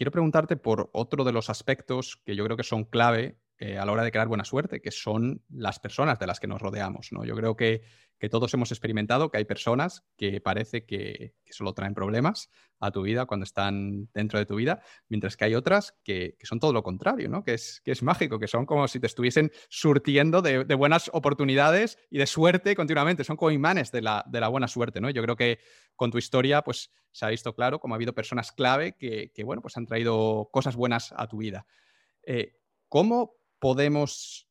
quiero preguntarte por otro de los aspectos que yo creo que son clave eh, a la hora de crear buena suerte, que son las personas de las que nos rodeamos. ¿no? Yo creo que, todos hemos experimentado que hay personas que parece que, solo traen problemas a tu vida cuando están dentro de tu vida, mientras que hay otras que, son todo lo contrario, ¿no? que, es, que es mágico, que son como si te estuviesen surtiendo de, buenas oportunidades y de suerte continuamente, son como imanes de la, de la, buena suerte. ¿no? Yo creo que con tu historia pues, se ha visto claro cómo ha habido personas clave que, bueno, pues han traído cosas buenas a tu vida. Eh, ¿Cómo podemos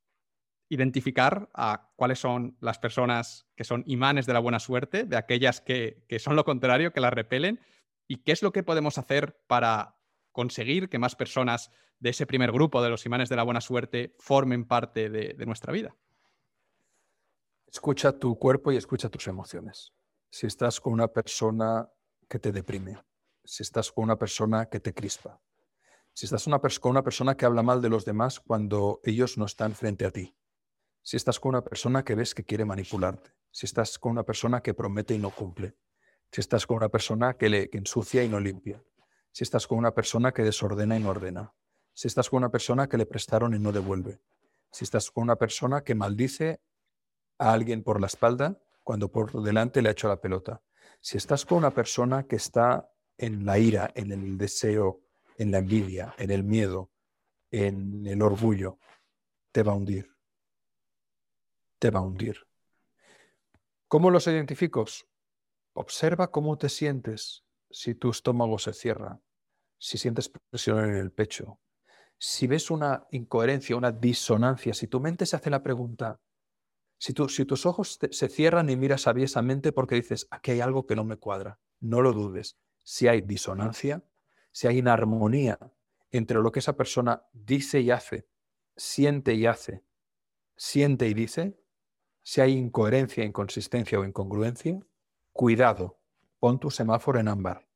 identificar a cuáles son las personas que son imanes de la buena suerte, de aquellas que, son lo contrario, que la repelen, y qué es lo que podemos hacer para conseguir que más personas de ese primer grupo de los imanes de la buena suerte formen parte de nuestra vida. Escucha tu cuerpo y escucha tus emociones. Si estás con una persona que te deprime, si estás con una persona que te crispa, si estás con una persona que habla mal de los demás cuando ellos no están frente a ti, si estás con una persona que ves que quiere manipularte, si estás con una persona que promete y no cumple, si estás con una persona que, le, ensucia y no limpia, si estás con una persona que desordena y no ordena, si estás con una persona que le prestaron y no devuelve, si estás con una persona que maldice a alguien por la espalda cuando por delante le ha hecho la pelota, si estás con una persona que está en la ira, en el deseo en la envidia, en el miedo, en el orgullo, te va a hundir. Te va a hundir. ¿Cómo los identifico? Observa cómo te sientes si tu estómago se cierra, si sientes presión en el pecho, si ves una incoherencia, una disonancia, si tu mente se hace la pregunta, si, si tus ojos se cierran y miras aviesamente porque dices, aquí hay algo que no me cuadra, no lo dudes. Si hay disonancia, si hay inarmonía entre lo que esa persona dice y hace, siente y hace, siente y dice, si hay incoherencia, inconsistencia o incongruencia, cuidado, pon tu semáforo en ámbar.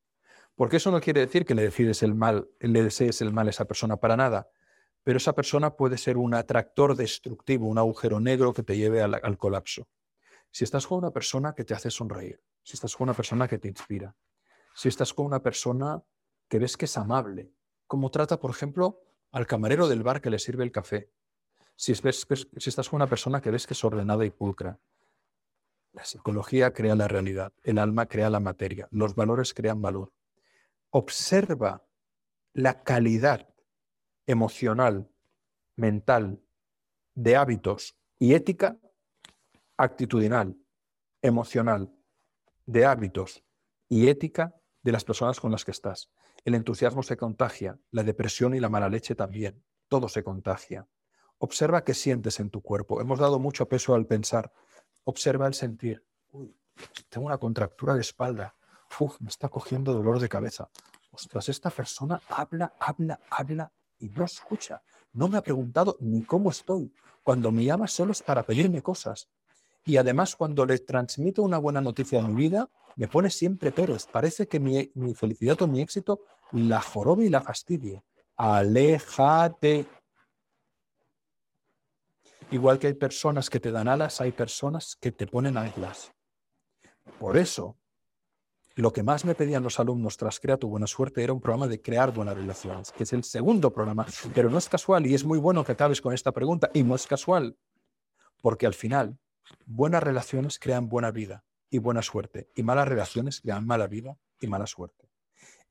Porque eso no quiere decir que le decides el mal, le desees el mal a esa persona para nada, pero esa persona puede ser un atractor destructivo, un agujero negro que te lleve al, al colapso. Si estás con una persona que te hace sonreír, si estás con una persona que te inspira, si estás con una persona que ves que es amable, como trata, por ejemplo, al camarero del bar que le sirve el café. Si, ves, si estás con una persona que ves que es ordenada y pulcra. La psicología crea la realidad, el alma crea la materia, los valores crean valor. Observa la calidad emocional, mental, de hábitos y ética actitudinal, emocional, de hábitos y ética de las personas con las que estás. El entusiasmo se contagia, la depresión y la mala leche también. Todo se contagia. Observa qué sientes en tu cuerpo. Hemos dado mucho peso al pensar. Observa el sentir. tengo una contractura de espalda. Uf, me está cogiendo dolor de cabeza. Ostras, esta persona habla, habla, habla y no escucha. No me ha preguntado ni cómo estoy. Cuando me llama solo es para pedirme cosas. Y además, cuando le transmito una buena noticia de mi vida, me pone siempre peros. Parece que mi, felicidad o mi éxito la jorobe y la fastidie. Aléjate. Igual que hay personas que te dan alas, hay personas que te ponen alas. Por eso, lo que más me pedían los alumnos tras Crea tu Buena Suerte era un programa de crear buenas relaciones, que es el segundo programa. Pero no es casual, y es muy bueno que acabes con esta pregunta, y no es casual, porque al final, buenas relaciones crean buena vida y buena suerte. Y malas relaciones dan mala vida y mala suerte.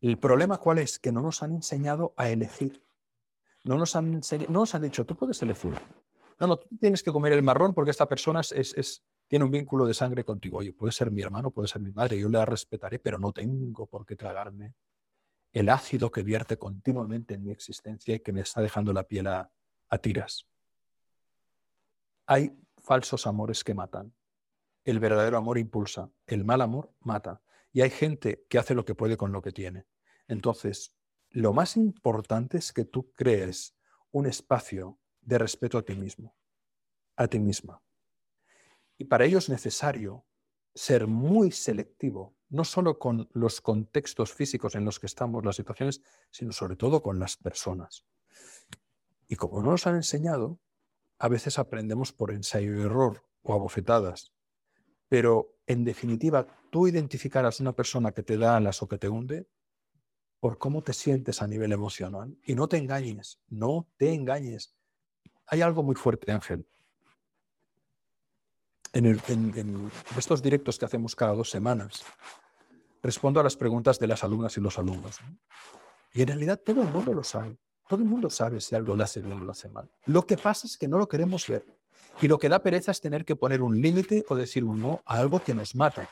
El problema cuál es? Que no nos han enseñado a elegir. No nos han, no nos han dicho, tú puedes elegir. No, no, tú tienes que comer el marrón porque esta persona es, es, tiene un vínculo de sangre contigo. Oye, puede ser mi hermano, puede ser mi madre, yo le respetaré, pero no tengo por qué tragarme el ácido que vierte continuamente en mi existencia y que me está dejando la piel a tiras. Hay falsos amores que matan el verdadero amor impulsa, el mal amor mata. Y hay gente que hace lo que puede con lo que tiene. Entonces, lo más importante es que tú crees un espacio de respeto a ti mismo, a ti misma. Y para ello es necesario ser muy selectivo, no solo con los contextos físicos en los que estamos, las situaciones, sino sobre todo con las personas. Y como no nos han enseñado, a veces aprendemos por ensayo y error o a bofetadas. Pero en definitiva, tú identificarás una persona que te da alas o que te hunde, por cómo te sientes a nivel emocional. Y no te engañes, no te engañes. Hay algo muy fuerte, Ángel. En, estos directos que hacemos cada dos semanas, respondo a las preguntas de las alumnas y los alumnos. Y en realidad todo el mundo lo sabe. Todo el mundo sabe si algo lo hace bien o lo hace mal. Lo que pasa es que no lo queremos ver. Y lo que da pereza es tener que poner un límite o decir un no a algo que nos mata.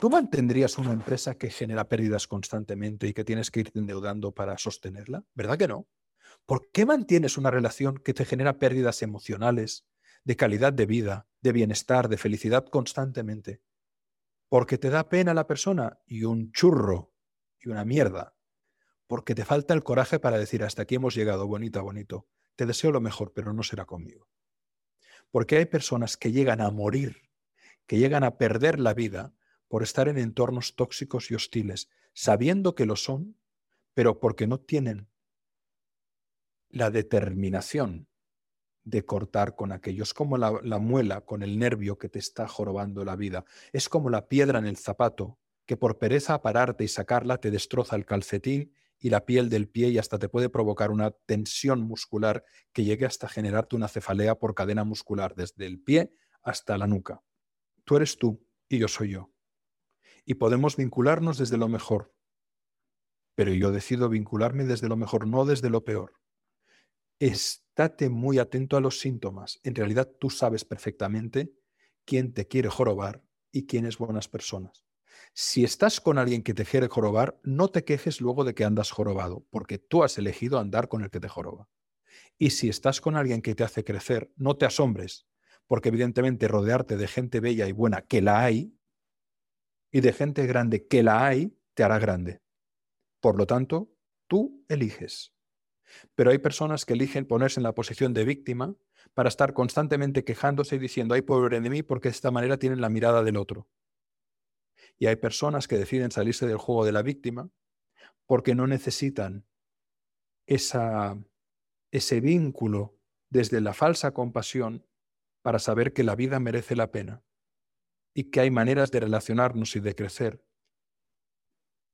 ¿Tú mantendrías una empresa que genera pérdidas constantemente y que tienes que irte endeudando para sostenerla? ¿Verdad que no? ¿Por qué mantienes una relación que te genera pérdidas emocionales, de calidad de vida, de bienestar, de felicidad constantemente? Porque te da pena la persona y un churro y una mierda. Porque te falta el coraje para decir hasta aquí hemos llegado, bonita, bonito. Te deseo lo mejor, pero no será conmigo. Porque hay personas que llegan a morir, que llegan a perder la vida por estar en entornos tóxicos y hostiles, sabiendo que lo son, pero porque no tienen la determinación de cortar con aquello. Es como la, la, muela con el nervio que te está jorobando la vida. Es como la piedra en el zapato que por pereza a pararte y sacarla te destroza el calcetín y la piel del pie y hasta te puede provocar una tensión muscular que llegue hasta generarte una cefalea por cadena muscular desde el pie hasta la nuca. Tú eres tú y yo soy yo y podemos vincularnos desde lo mejor. Pero yo decido vincularme desde lo mejor, no desde lo peor. Estate muy atento a los síntomas. En realidad tú sabes perfectamente quién te quiere jorobar y quiénes buenas personas. Si estás con alguien que te quiere jorobar, no te quejes luego de que andas jorobado, porque tú has elegido andar con el que te joroba. Y si estás con alguien que te hace crecer, no te asombres, porque evidentemente rodearte de gente bella y buena, que la hay, y de gente grande que la hay, te hará grande. Por lo tanto, tú eliges. Pero hay personas que eligen ponerse en la posición de víctima para estar constantemente quejándose y diciendo, ay, pobre de mí, porque de esta manera tienen la mirada del otro. Y hay personas que deciden salirse del juego de la víctima porque no necesitan esa, ese vínculo desde la falsa compasión para saber que la vida merece la pena y que hay maneras de relacionarnos y de crecer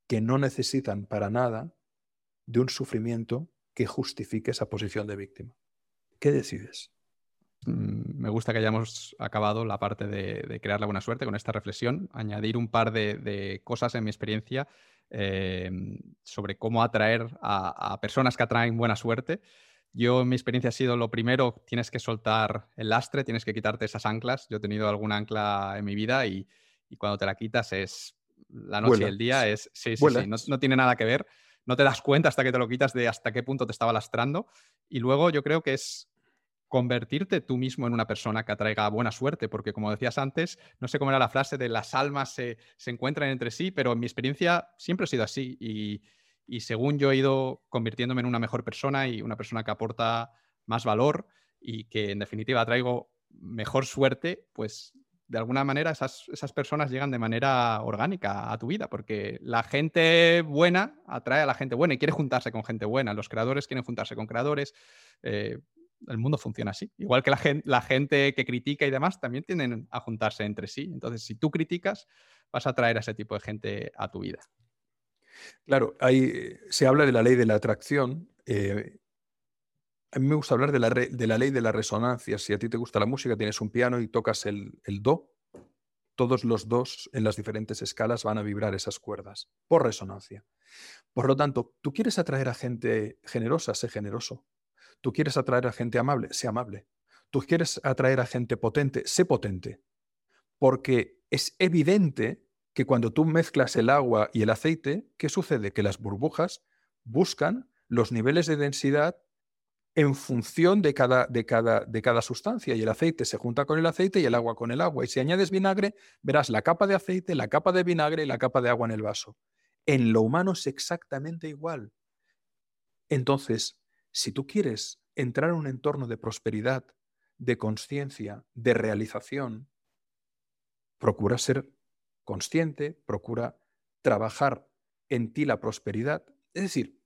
que no necesitan para nada de un sufrimiento que justifique esa posición de víctima. ¿Qué decides? Mm, me gusta que hayamos acabado la parte de, crear la buena suerte con esta reflexión, añadir un par de, cosas en mi experiencia eh, sobre cómo atraer a, personas que atraen buena suerte. Yo, en mi experiencia ha sido lo primero, tienes que soltar el lastre, tienes que quitarte esas anclas. Yo he tenido alguna ancla en mi vida y, cuando te la quitas es la noche y el día, es, sí, sí, sí, no, tiene nada que ver. No te das cuenta hasta que te lo quitas de hasta qué punto te estaba lastrando. Y luego yo creo que es convertirte tú mismo en una persona que atraiga buena suerte, porque como decías antes, no sé cómo era la frase de las almas se, se encuentran entre sí, pero en mi experiencia siempre ha sido así y, y según yo he ido convirtiéndome en una mejor persona y una persona que aporta más valor y que en definitiva traigo mejor suerte, pues de alguna manera esas, esas, personas llegan de manera orgánica a tu vida, porque la gente buena atrae a la gente buena y quiere juntarse con gente buena. Los creadores quieren juntarse con creadores. Eh, el mundo funciona así. Igual que la la gente que critica y demás también tienden a juntarse entre sí. Entonces, si tú criticas, vas a atraer a ese tipo de gente a tu vida. Claro, ahí se habla de la ley de la atracción. Eh, a mí me gusta hablar de la, ley de la resonancia. Si a ti te gusta la música, tienes un piano y tocas el do, todos los dos en las diferentes escalas van a vibrar esas cuerdas por resonancia. Por lo tanto, tú quieres atraer a gente generosa, sé generoso. Tú quieres atraer a gente amable, sé amable. Tú quieres atraer a gente potente, sé potente. Porque es evidente que cuando tú mezclas el agua y el aceite, ¿qué sucede? Que las burbujas buscan los niveles de densidad en función de cada, de, cada, de cada, sustancia y el aceite se junta con el aceite y el agua con el agua. Y si añades vinagre, verás la capa de aceite, la capa de vinagre y la capa de agua en el vaso. En lo humano es exactamente igual. Entonces, si tú quieres entrar en un entorno de prosperidad, de conciencia, de realización, procura ser consciente, procura trabajar en ti la prosperidad. Es decir,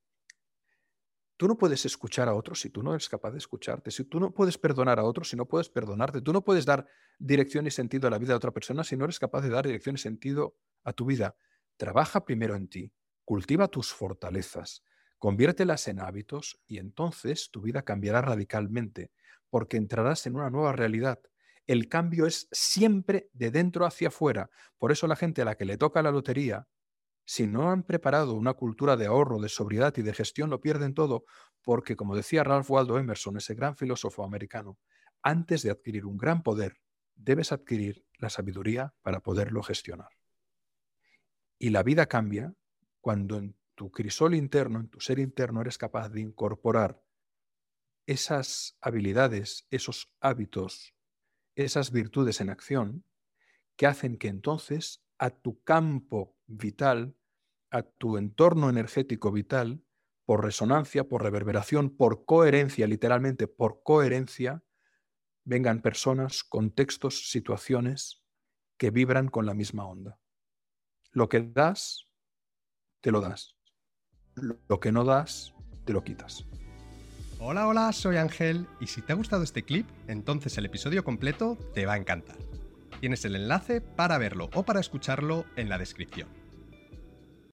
tú no puedes escuchar a otros si tú no eres capaz de escucharte, si tú no puedes perdonar a otros si no puedes perdonarte, tú no puedes dar dirección y sentido a la vida de otra persona si no eres capaz de dar dirección y sentido a tu vida. Trabaja primero en ti. cultiva tus fortalezas, conviértelas en hábitos y entonces tu vida cambiará radicalmente porque entrarás en una nueva realidad. El cambio es siempre de dentro hacia afuera. Por eso la gente a la que le toca la lotería, si no han preparado una cultura de ahorro, de sobriedad y de gestión, lo pierden todo, porque, como decía Ralph Waldo Emerson, ese gran filósofo americano, antes de adquirir un gran poder, debes adquirir la sabiduría para poderlo gestionar. Y la vida cambia cuando tu crisol interno, en tu ser interno, eres capaz de incorporar esas habilidades, esos hábitos, esas virtudes en acción que hacen que entonces a tu campo vital, a tu entorno energético vital, por resonancia, por reverberación, por coherencia, literalmente por coherencia, vengan personas, contextos, situaciones que vibran con la misma onda. Lo que das, te lo das. Lo que no das, te lo quitas. Hola, hola, soy Ángel y si te ha gustado este clip, entonces el episodio completo te va a encantar. Tienes el enlace para verlo o para escucharlo en la descripción.